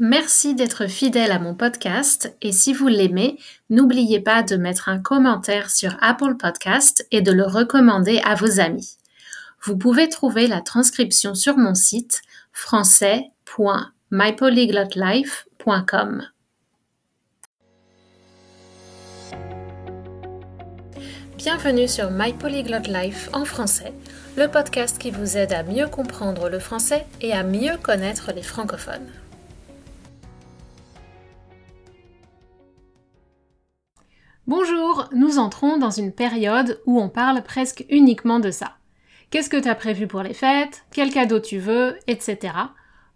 Merci d'être fidèle à mon podcast et si vous l'aimez, n'oubliez pas de mettre un commentaire sur Apple Podcast et de le recommander à vos amis. Vous pouvez trouver la transcription sur mon site français.mypolyglotlife.com. Bienvenue sur My Polyglot Life en français, le podcast qui vous aide à mieux comprendre le français et à mieux connaître les francophones. Bonjour, nous entrons dans une période où on parle presque uniquement de ça. Qu'est-ce que tu as prévu pour les fêtes? Quel cadeau tu veux? Etc.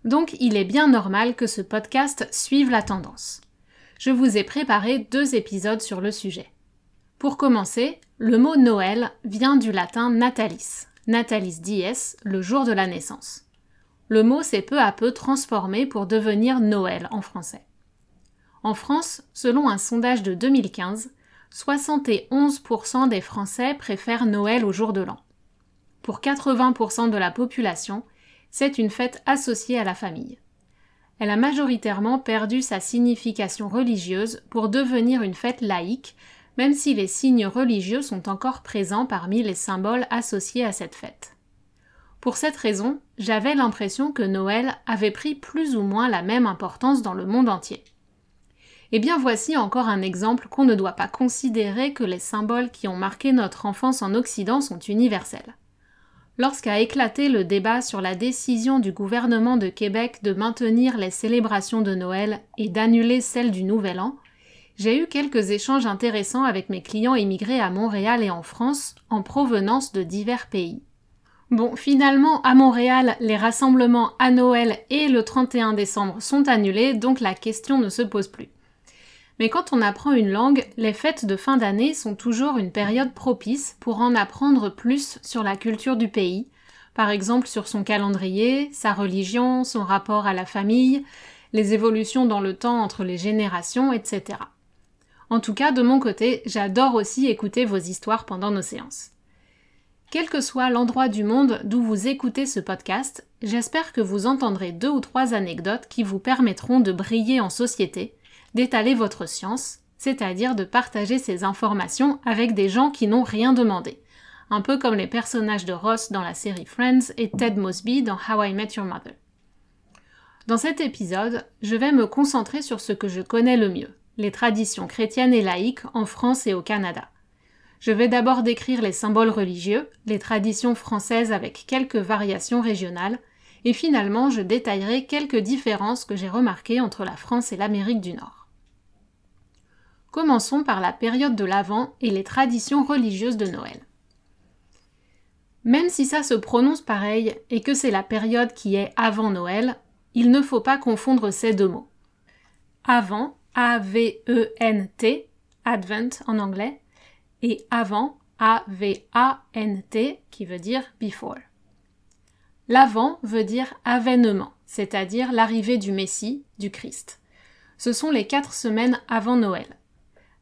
Donc il est bien normal que ce podcast suive la tendance. Je vous ai préparé deux épisodes sur le sujet. Pour commencer, le mot Noël vient du latin natalis, natalis dies, le jour de la naissance. Le mot s'est peu à peu transformé pour devenir Noël en français. En France, selon un sondage de 2015, 71% des Français préfèrent Noël au jour de l'an. Pour 80% de la population, c'est une fête associée à la famille. Elle a majoritairement perdu sa signification religieuse pour devenir une fête laïque, même si les signes religieux sont encore présents parmi les symboles associés à cette fête. Pour cette raison, j'avais l'impression que Noël avait pris plus ou moins la même importance dans le monde entier. Eh bien voici encore un exemple qu'on ne doit pas considérer que les symboles qui ont marqué notre enfance en Occident sont universels. Lorsqu'a éclaté le débat sur la décision du gouvernement de Québec de maintenir les célébrations de Noël et d'annuler celles du Nouvel An, j'ai eu quelques échanges intéressants avec mes clients immigrés à Montréal et en France en provenance de divers pays. Bon, finalement, à Montréal, les rassemblements à Noël et le 31 décembre sont annulés, donc la question ne se pose plus. Mais quand on apprend une langue, les fêtes de fin d'année sont toujours une période propice pour en apprendre plus sur la culture du pays, par exemple sur son calendrier, sa religion, son rapport à la famille, les évolutions dans le temps entre les générations, etc. En tout cas, de mon côté, j'adore aussi écouter vos histoires pendant nos séances. Quel que soit l'endroit du monde d'où vous écoutez ce podcast, j'espère que vous entendrez deux ou trois anecdotes qui vous permettront de briller en société d'étaler votre science, c'est-à-dire de partager ces informations avec des gens qui n'ont rien demandé, un peu comme les personnages de Ross dans la série Friends et Ted Mosby dans How I Met Your Mother. Dans cet épisode, je vais me concentrer sur ce que je connais le mieux, les traditions chrétiennes et laïques en France et au Canada. Je vais d'abord décrire les symboles religieux, les traditions françaises avec quelques variations régionales, et finalement je détaillerai quelques différences que j'ai remarquées entre la France et l'Amérique du Nord. Commençons par la période de l'Avent et les traditions religieuses de Noël. Même si ça se prononce pareil et que c'est la période qui est avant Noël, il ne faut pas confondre ces deux mots. Avant, A-V-E-N-T, Advent en anglais, et avant, A-V-A-N-T, qui veut dire before. L'avant veut dire avènement, c'est-à-dire l'arrivée du Messie, du Christ. Ce sont les quatre semaines avant Noël.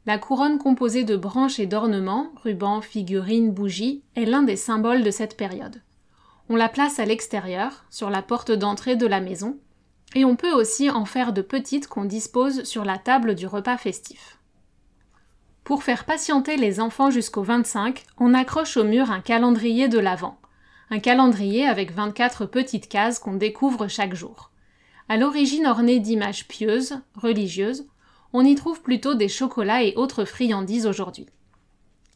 La couronne composée de branches et d'ornements, rubans, figurines, bougies, est l'un des symboles de cette période. On la place à l'extérieur, sur la porte d'entrée de la maison, et on peut aussi en faire de petites qu'on dispose sur la table du repas festif. Pour faire patienter les enfants jusqu'au 25, on accroche au mur un calendrier de l'Avent, un calendrier avec 24 petites cases qu'on découvre chaque jour. À l'origine orné d'images pieuses, religieuses, on y trouve plutôt des chocolats et autres friandises aujourd'hui.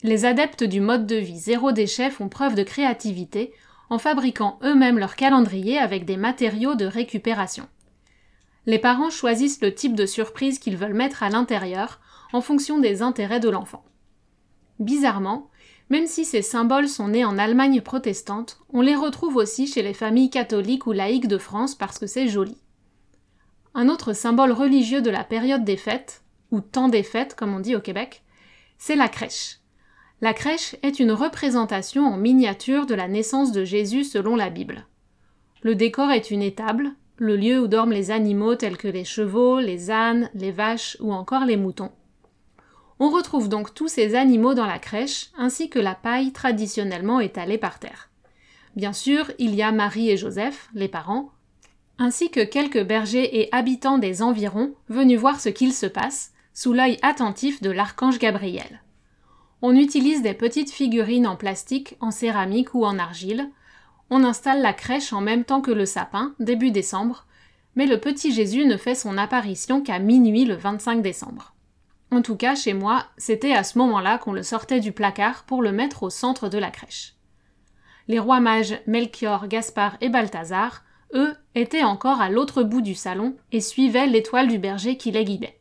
Les adeptes du mode de vie zéro déchet font preuve de créativité en fabriquant eux-mêmes leur calendrier avec des matériaux de récupération. Les parents choisissent le type de surprise qu'ils veulent mettre à l'intérieur en fonction des intérêts de l'enfant. Bizarrement, même si ces symboles sont nés en Allemagne protestante, on les retrouve aussi chez les familles catholiques ou laïques de France parce que c'est joli. Un autre symbole religieux de la période des fêtes, ou temps des fêtes comme on dit au Québec, c'est la crèche. La crèche est une représentation en miniature de la naissance de Jésus selon la Bible. Le décor est une étable, le lieu où dorment les animaux tels que les chevaux, les ânes, les vaches ou encore les moutons. On retrouve donc tous ces animaux dans la crèche, ainsi que la paille traditionnellement étalée par terre. Bien sûr, il y a Marie et Joseph, les parents, ainsi que quelques bergers et habitants des environs venus voir ce qu'il se passe, sous l'œil attentif de l'archange Gabriel. On utilise des petites figurines en plastique, en céramique ou en argile. On installe la crèche en même temps que le sapin, début décembre, mais le petit Jésus ne fait son apparition qu'à minuit le 25 décembre. En tout cas, chez moi, c'était à ce moment-là qu'on le sortait du placard pour le mettre au centre de la crèche. Les rois mages Melchior, Gaspard et Balthazar, eux, étaient encore à l'autre bout du salon et suivaient l'étoile du berger qui les guidait.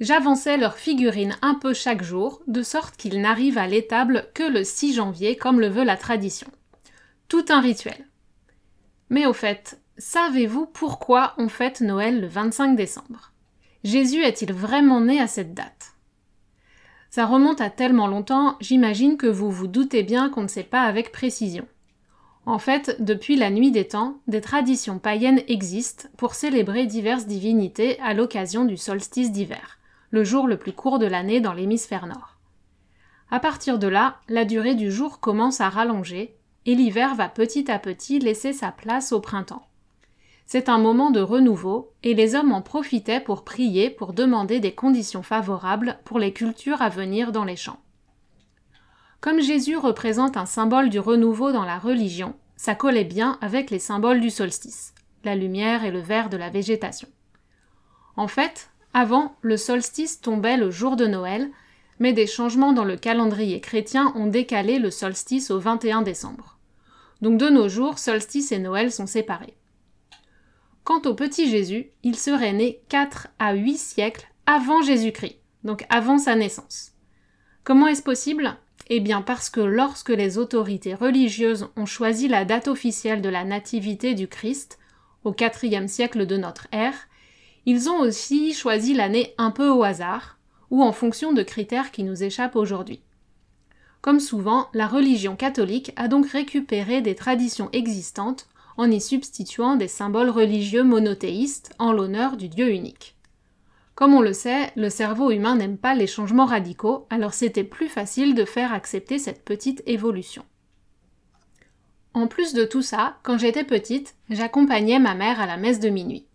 J'avançais leurs figurines un peu chaque jour, de sorte qu'ils n'arrivent à l'étable que le 6 janvier, comme le veut la tradition. Tout un rituel. Mais au fait, savez-vous pourquoi on fête Noël le 25 décembre? Jésus est-il vraiment né à cette date? Ça remonte à tellement longtemps, j'imagine que vous vous doutez bien qu'on ne sait pas avec précision. En fait, depuis la nuit des temps, des traditions païennes existent pour célébrer diverses divinités à l'occasion du solstice d'hiver le jour le plus court de l'année dans l'hémisphère nord. À partir de là, la durée du jour commence à rallonger, et l'hiver va petit à petit laisser sa place au printemps. C'est un moment de renouveau, et les hommes en profitaient pour prier pour demander des conditions favorables pour les cultures à venir dans les champs. Comme Jésus représente un symbole du renouveau dans la religion, ça collait bien avec les symboles du solstice, la lumière et le vert de la végétation. En fait, avant, le solstice tombait le jour de Noël, mais des changements dans le calendrier chrétien ont décalé le solstice au 21 décembre. Donc de nos jours, solstice et Noël sont séparés. Quant au petit Jésus, il serait né 4 à 8 siècles avant Jésus-Christ, donc avant sa naissance. Comment est-ce possible? Eh bien parce que lorsque les autorités religieuses ont choisi la date officielle de la nativité du Christ, au IVe siècle de notre ère, ils ont aussi choisi l'année un peu au hasard, ou en fonction de critères qui nous échappent aujourd'hui. Comme souvent, la religion catholique a donc récupéré des traditions existantes en y substituant des symboles religieux monothéistes en l'honneur du Dieu unique. Comme on le sait, le cerveau humain n'aime pas les changements radicaux, alors c'était plus facile de faire accepter cette petite évolution. En plus de tout ça, quand j'étais petite, j'accompagnais ma mère à la messe de minuit.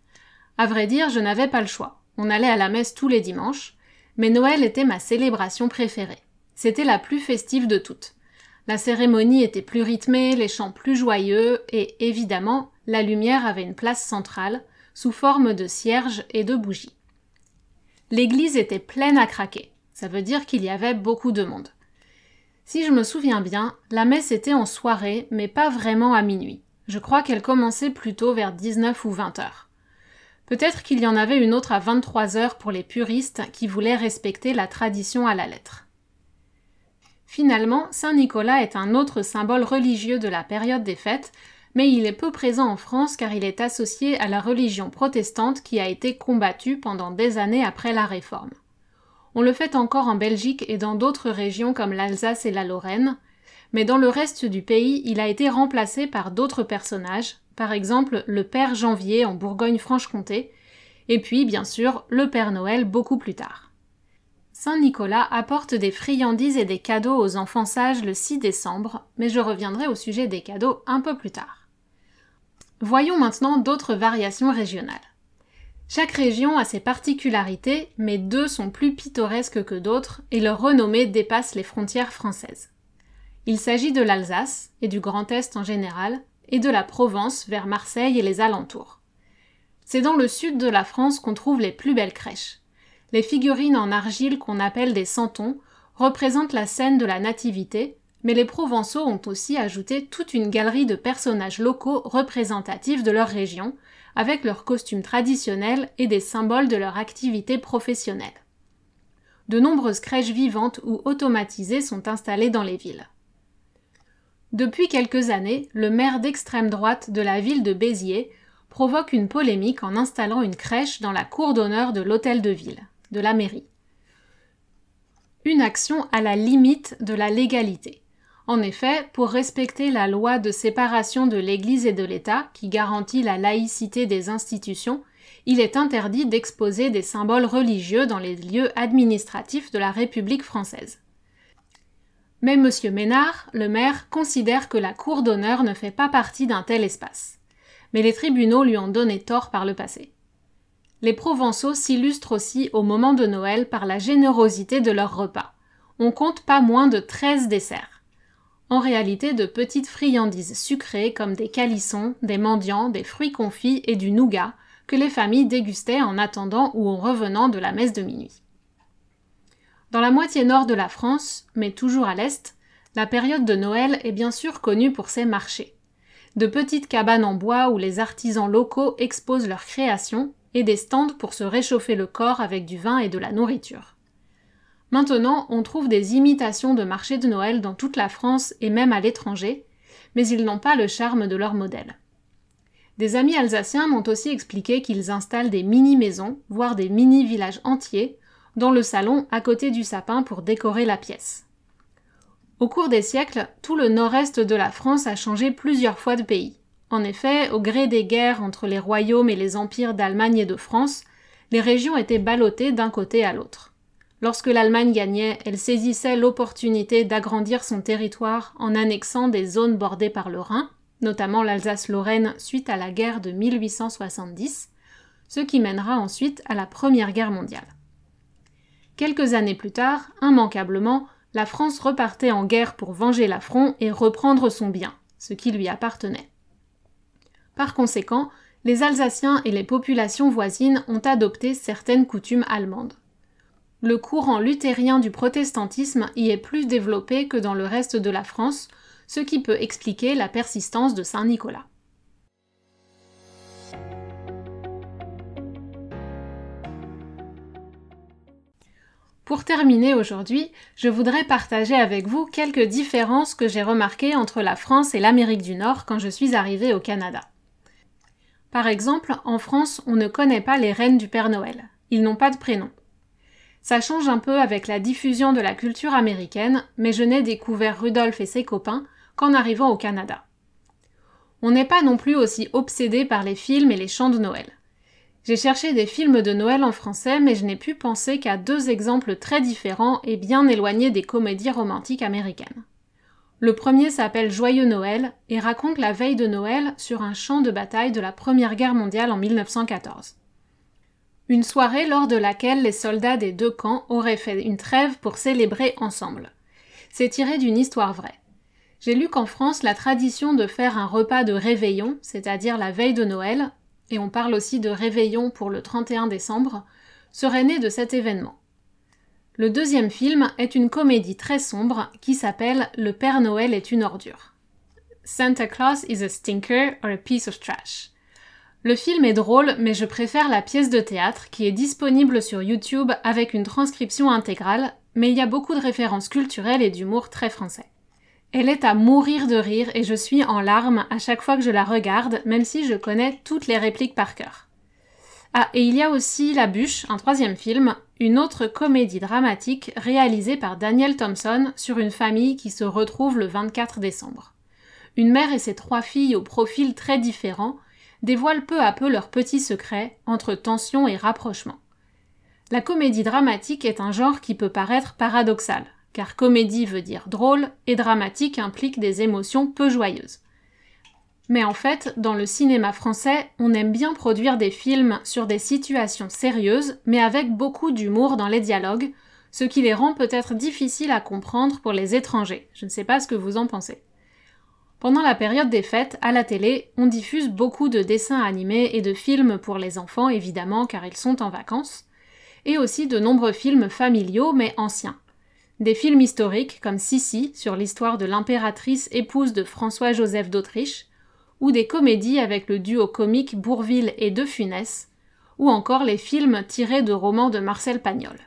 À vrai dire, je n'avais pas le choix. On allait à la messe tous les dimanches, mais Noël était ma célébration préférée. C'était la plus festive de toutes. La cérémonie était plus rythmée, les chants plus joyeux, et évidemment, la lumière avait une place centrale, sous forme de cierges et de bougies. L'église était pleine à craquer. Ça veut dire qu'il y avait beaucoup de monde. Si je me souviens bien, la messe était en soirée, mais pas vraiment à minuit. Je crois qu'elle commençait plutôt vers 19 ou 20 heures. Peut-être qu'il y en avait une autre à 23 heures pour les puristes qui voulaient respecter la tradition à la lettre. Finalement, Saint Nicolas est un autre symbole religieux de la période des fêtes, mais il est peu présent en France car il est associé à la religion protestante qui a été combattue pendant des années après la Réforme. On le fait encore en Belgique et dans d'autres régions comme l'Alsace et la Lorraine, mais dans le reste du pays, il a été remplacé par d'autres personnages, par exemple le Père Janvier en Bourgogne-Franche-Comté, et puis bien sûr le Père Noël beaucoup plus tard. Saint Nicolas apporte des friandises et des cadeaux aux enfants sages le 6 décembre, mais je reviendrai au sujet des cadeaux un peu plus tard. Voyons maintenant d'autres variations régionales. Chaque région a ses particularités, mais deux sont plus pittoresques que d'autres et leur renommée dépasse les frontières françaises. Il s'agit de l'Alsace et du Grand Est en général, et de la Provence vers Marseille et les alentours. C'est dans le sud de la France qu'on trouve les plus belles crèches. Les figurines en argile qu'on appelle des santons représentent la scène de la nativité, mais les Provençaux ont aussi ajouté toute une galerie de personnages locaux représentatifs de leur région, avec leurs costumes traditionnels et des symboles de leur activité professionnelle. De nombreuses crèches vivantes ou automatisées sont installées dans les villes. Depuis quelques années, le maire d'extrême droite de la ville de Béziers provoque une polémique en installant une crèche dans la cour d'honneur de l'hôtel de ville, de la mairie. Une action à la limite de la légalité. En effet, pour respecter la loi de séparation de l'Église et de l'État, qui garantit la laïcité des institutions, il est interdit d'exposer des symboles religieux dans les lieux administratifs de la République française. Mais M. Ménard, le maire, considère que la cour d'honneur ne fait pas partie d'un tel espace. mais les tribunaux lui ont donné tort par le passé. Les Provençaux s'illustrent aussi au moment de Noël par la générosité de leurs repas. On compte pas moins de 13 desserts. En réalité, de petites friandises sucrées comme des calissons, des mendiants, des fruits confits et du nougat que les familles dégustaient en attendant ou en revenant de la messe de minuit. Dans la moitié nord de la France, mais toujours à l'est, la période de Noël est bien sûr connue pour ses marchés. De petites cabanes en bois où les artisans locaux exposent leurs créations et des stands pour se réchauffer le corps avec du vin et de la nourriture. Maintenant, on trouve des imitations de marchés de Noël dans toute la France et même à l'étranger, mais ils n'ont pas le charme de leur modèle. Des amis alsaciens m'ont aussi expliqué qu'ils installent des mini-maisons, voire des mini-villages entiers, dans le salon à côté du sapin pour décorer la pièce. Au cours des siècles, tout le nord-est de la France a changé plusieurs fois de pays. En effet, au gré des guerres entre les royaumes et les empires d'Allemagne et de France, les régions étaient ballottées d'un côté à l'autre. Lorsque l'Allemagne gagnait, elle saisissait l'opportunité d'agrandir son territoire en annexant des zones bordées par le Rhin, notamment l'Alsace-Lorraine suite à la guerre de 1870, ce qui mènera ensuite à la Première Guerre mondiale. Quelques années plus tard, immanquablement, la France repartait en guerre pour venger l'affront et reprendre son bien, ce qui lui appartenait. Par conséquent, les Alsaciens et les populations voisines ont adopté certaines coutumes allemandes. Le courant luthérien du protestantisme y est plus développé que dans le reste de la France, ce qui peut expliquer la persistance de Saint Nicolas. Pour terminer aujourd'hui, je voudrais partager avec vous quelques différences que j'ai remarquées entre la France et l'Amérique du Nord quand je suis arrivée au Canada. Par exemple, en France, on ne connaît pas les reines du Père Noël. Ils n'ont pas de prénom. Ça change un peu avec la diffusion de la culture américaine, mais je n'ai découvert Rudolph et ses copains qu'en arrivant au Canada. On n'est pas non plus aussi obsédé par les films et les chants de Noël. J'ai cherché des films de Noël en français, mais je n'ai pu penser qu'à deux exemples très différents et bien éloignés des comédies romantiques américaines. Le premier s'appelle Joyeux Noël et raconte la veille de Noël sur un champ de bataille de la Première Guerre mondiale en 1914. Une soirée lors de laquelle les soldats des deux camps auraient fait une trêve pour célébrer ensemble. C'est tiré d'une histoire vraie. J'ai lu qu'en France, la tradition de faire un repas de réveillon, c'est-à-dire la veille de Noël, et on parle aussi de réveillon pour le 31 décembre, serait né de cet événement. Le deuxième film est une comédie très sombre qui s'appelle Le Père Noël est une ordure. Santa Claus is a stinker or a piece of trash. Le film est drôle, mais je préfère la pièce de théâtre qui est disponible sur YouTube avec une transcription intégrale, mais il y a beaucoup de références culturelles et d'humour très français. Elle est à mourir de rire et je suis en larmes à chaque fois que je la regarde, même si je connais toutes les répliques par cœur. Ah, et il y a aussi La Bûche, un troisième film, une autre comédie dramatique réalisée par Daniel Thompson sur une famille qui se retrouve le 24 décembre. Une mère et ses trois filles au profil très différents dévoilent peu à peu leurs petits secrets entre tension et rapprochement. La comédie dramatique est un genre qui peut paraître paradoxal, car comédie veut dire drôle et dramatique implique des émotions peu joyeuses. Mais en fait, dans le cinéma français, on aime bien produire des films sur des situations sérieuses, mais avec beaucoup d'humour dans les dialogues, ce qui les rend peut-être difficiles à comprendre pour les étrangers. Je ne sais pas ce que vous en pensez. Pendant la période des fêtes, à la télé, on diffuse beaucoup de dessins animés et de films pour les enfants, évidemment, car ils sont en vacances, et aussi de nombreux films familiaux, mais anciens. Des films historiques comme Sissi sur l'histoire de l'impératrice épouse de François-Joseph d'Autriche, ou des comédies avec le duo comique Bourville et De Funès, ou encore les films tirés de romans de Marcel Pagnol.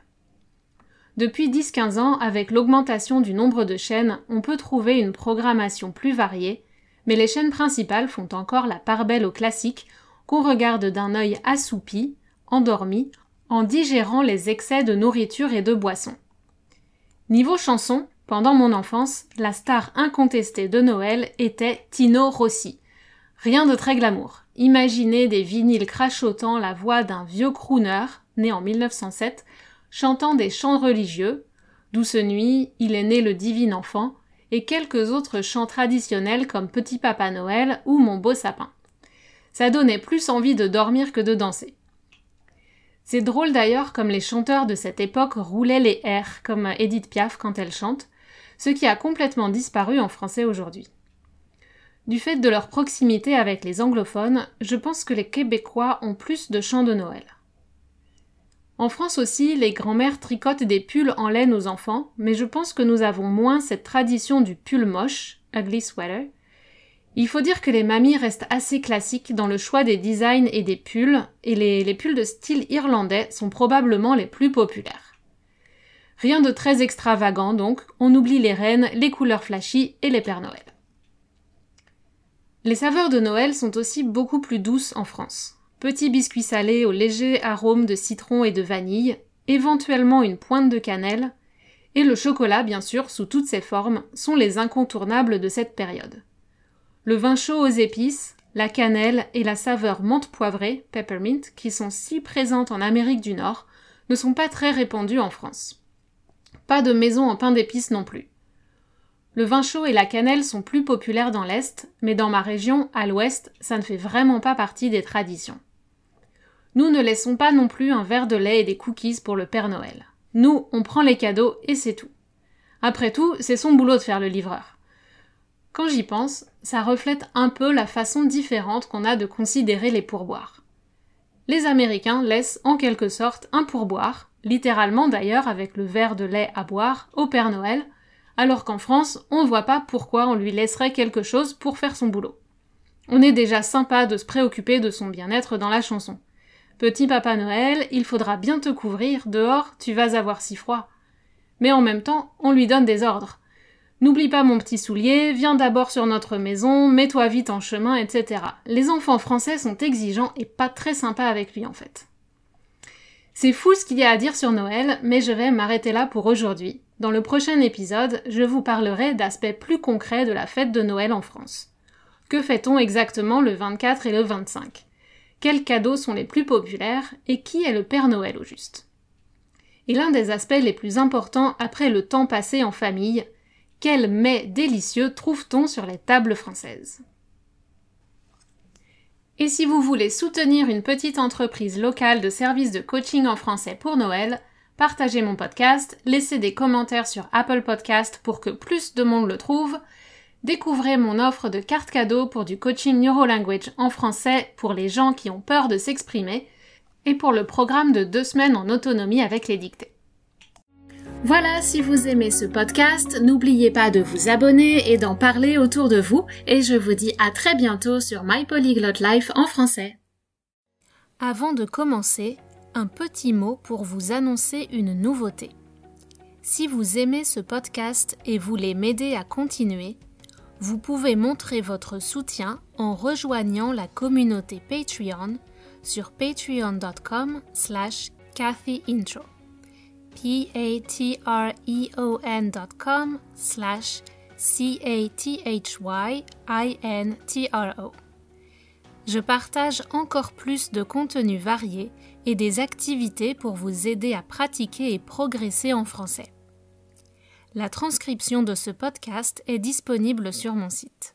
Depuis 10-15 ans, avec l'augmentation du nombre de chaînes, on peut trouver une programmation plus variée, mais les chaînes principales font encore la part belle aux classiques qu'on regarde d'un œil assoupi, endormi, en digérant les excès de nourriture et de boissons. Niveau chanson, pendant mon enfance, la star incontestée de Noël était Tino Rossi. Rien de très glamour. Imaginez des vinyles crachotant la voix d'un vieux crooner, né en 1907, chantant des chants religieux, Douce nuit, Il est né le divin enfant, et quelques autres chants traditionnels comme Petit Papa Noël ou Mon beau sapin. Ça donnait plus envie de dormir que de danser. C'est drôle d'ailleurs comme les chanteurs de cette époque roulaient les airs, comme Edith Piaf quand elle chante, ce qui a complètement disparu en français aujourd'hui. Du fait de leur proximité avec les anglophones, je pense que les Québécois ont plus de chants de Noël. En France aussi, les grands-mères tricotent des pulls en laine aux enfants, mais je pense que nous avons moins cette tradition du pull moche, ugly sweater, il faut dire que les mamies restent assez classiques dans le choix des designs et des pulls, et les, pulls de style irlandais sont probablement les plus populaires. Rien de très extravagant donc, on oublie les reines, les couleurs flashy et les Pères Noël. Les saveurs de Noël sont aussi beaucoup plus douces en France. Petits biscuits salés au léger arôme de citron et de vanille, éventuellement une pointe de cannelle, et le chocolat bien sûr sous toutes ses formes sont les incontournables de cette période. Le vin chaud aux épices, la cannelle et la saveur menthe poivrée, peppermint, qui sont si présentes en Amérique du Nord, ne sont pas très répandues en France. Pas de maison en pain d'épices non plus. Le vin chaud et la cannelle sont plus populaires dans l'Est, mais dans ma région, à l'Ouest, ça ne fait vraiment pas partie des traditions. Nous ne laissons pas non plus un verre de lait et des cookies pour le Père Noël. Nous, on prend les cadeaux et c'est tout. Après tout, c'est son boulot de faire le livreur. Quand j'y pense, ça reflète un peu la façon différente qu'on a de considérer les pourboires. Les Américains laissent en quelque sorte un pourboire, littéralement d'ailleurs avec le verre de lait à boire, au Père Noël, alors qu'en France, on ne voit pas pourquoi on lui laisserait quelque chose pour faire son boulot. On est déjà sympa de se préoccuper de son bien-être dans la chanson. Petit Papa Noël, il faudra bien te couvrir, dehors tu vas avoir si froid. Mais en même temps, on lui donne des ordres. N'oublie pas mon petit soulier, viens d'abord sur notre maison, mets-toi vite en chemin, etc. Les enfants français sont exigeants et pas très sympas avec lui en fait. C'est fou ce qu'il y a à dire sur Noël, mais je vais m'arrêter là pour aujourd'hui. Dans le prochain épisode, je vous parlerai d'aspects plus concrets de la fête de Noël en France. Que fait-on exactement le 24 et le 25 Quels cadeaux sont les plus populaires et qui est le Père Noël au juste. Et l'un des aspects les plus importants après le temps passé en famille, quels mets délicieux trouve-t-on sur les tables françaises? Et si vous voulez soutenir une petite entreprise locale de services de coaching en français pour Noël, partagez mon podcast, laissez des commentaires sur Apple Podcast pour que plus de monde le trouve, découvrez mon offre de carte cadeau pour du coaching neurolanguage en français pour les gens qui ont peur de s'exprimer, et pour le programme de deux semaines en autonomie avec les dictées. Voilà, si vous aimez ce podcast, n'oubliez pas de vous abonner et d'en parler autour de vous, et je vous dis à très bientôt sur My Polyglot Life en français. Avant de commencer, un petit mot pour vous annoncer une nouveauté. Si vous aimez ce podcast et voulez m'aider à continuer, vous pouvez montrer votre soutien en rejoignant la communauté Patreon sur patreon.com slash Intro patreon.com slash C-A-T-H-Y-I-N-T-R-O. Je partage encore plus de contenus variés et des activités pour vous aider à pratiquer et progresser en français. La transcription de ce podcast est disponible sur mon site.